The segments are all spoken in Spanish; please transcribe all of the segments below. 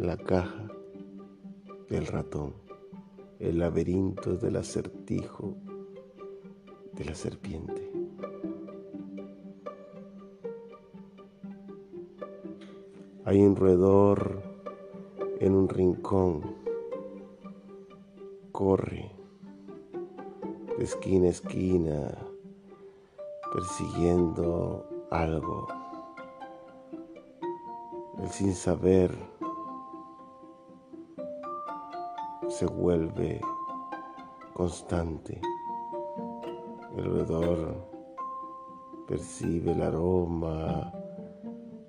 la caja del ratón, el laberinto del acertijo de la serpiente. Hay un roedor en un rincón, corre de esquina a esquina persiguiendo algo. El sin saber se vuelve constante. El roedor percibe el aroma,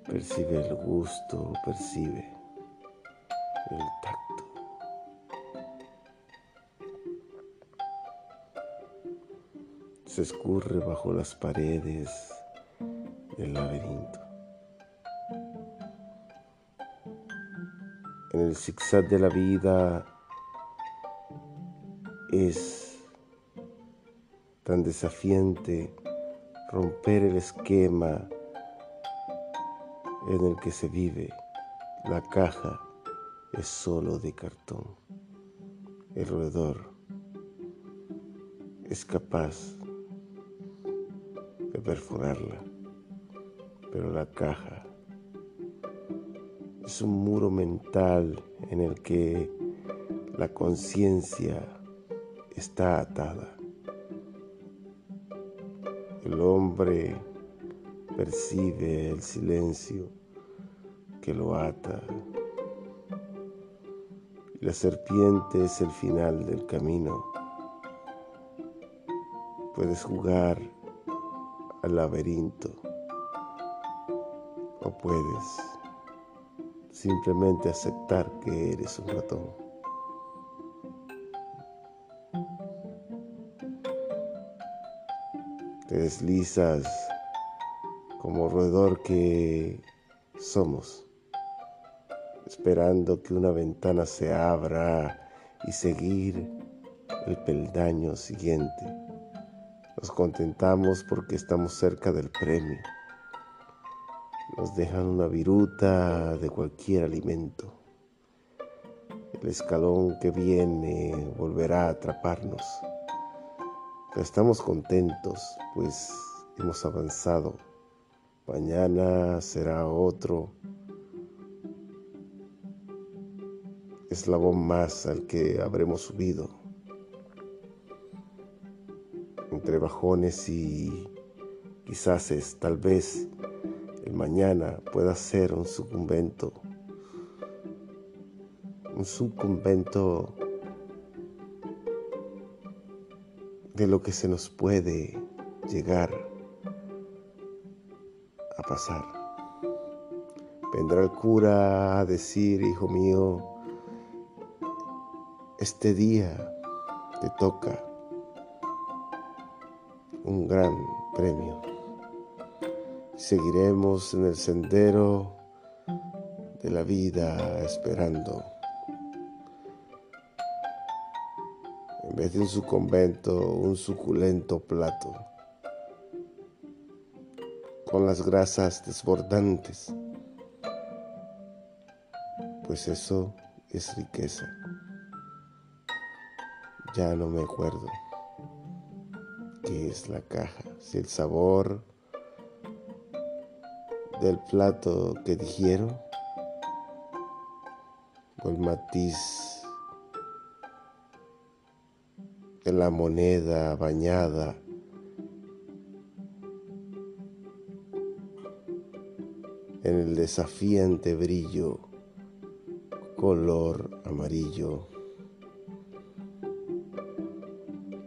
percibe el gusto, percibe el tacto. Se escurre bajo las paredes del laberinto. En el zigzag de la vida es tan desafiante romper el esquema en el que se vive. La caja es solo de cartón. El roedor es capaz de perforarla, pero la caja es un muro mental en el que la conciencia está atada. El hombre percibe el silencio que lo ata. La serpiente es el final del camino. Puedes jugar al laberinto o puedes simplemente aceptar que eres un ratón. Te deslizas como roedor que somos, esperando que una ventana se abra y seguir el peldaño siguiente. Nos contentamos porque estamos cerca del premio. Nos dejan una viruta de cualquier alimento. El escalón que viene volverá a atraparnos estamos contentos, pues hemos avanzado. Mañana será otro eslabón más al que habremos subido. Entre bajones y quizás es, tal vez el mañana pueda ser un sucumbento. Un sucumbento de lo que se nos puede llegar a pasar. Vendrá el cura a decir, hijo mío, este día te toca un gran premio. Seguiremos en el sendero de la vida esperando en vez de su convento, un suculento plato con las grasas desbordantes, pues eso es riqueza. Ya no me acuerdo qué es la caja, si el sabor del plato que digiero o el matiz en la moneda bañada. en el desafiante brillo color amarillo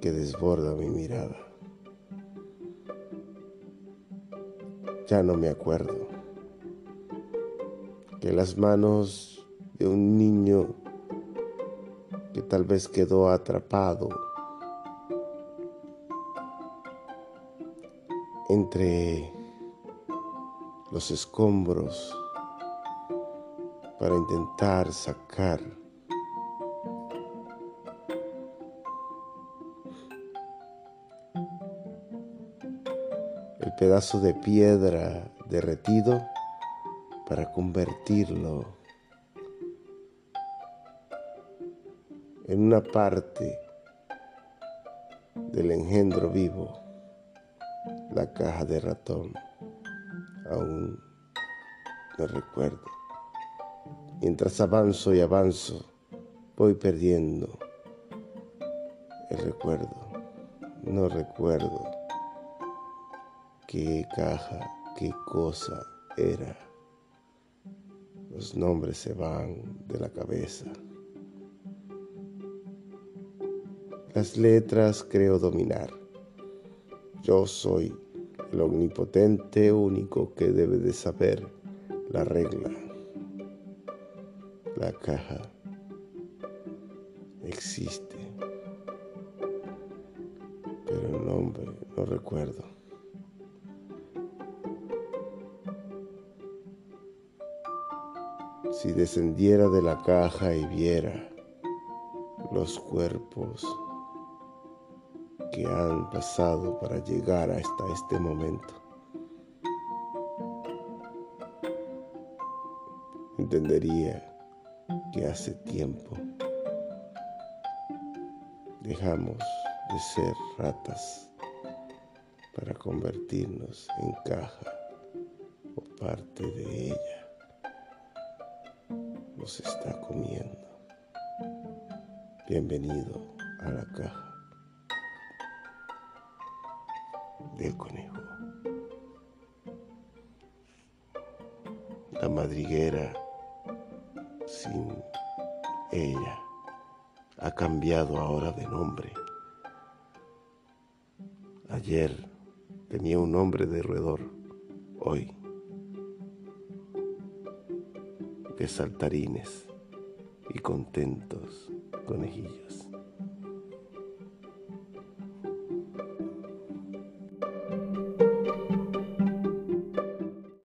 que desborda mi mirada. Ya no me acuerdo que las manos de un niño que tal vez quedó atrapado entre los escombros para intentar sacar el pedazo de piedra derretido para convertirlo en una parte del engendro vivo, la caja de ratón. Aún me recuerdo. Mientras avanzo y avanzo, voy perdiendo el recuerdo. No recuerdo qué caja, qué cosa era. Los nombres se van de la cabeza. Las letras creo dominar. Yo soy el omnipotente único que debe de saber la regla. La caja existe, pero el nombre no recuerdo. Si descendiera de la caja y viera los cuerpos que han pasado para llegar hasta este momento. Entendería que hace tiempo dejamos de ser ratas para convertirnos en caja o parte de ella. Nos está comiendo. Bienvenido a la caja. Del conejo. La madriguera sin ella ha cambiado ahora de nombre. Ayer tenía un nombre de roedor, hoy de saltarines y contentos conejillos.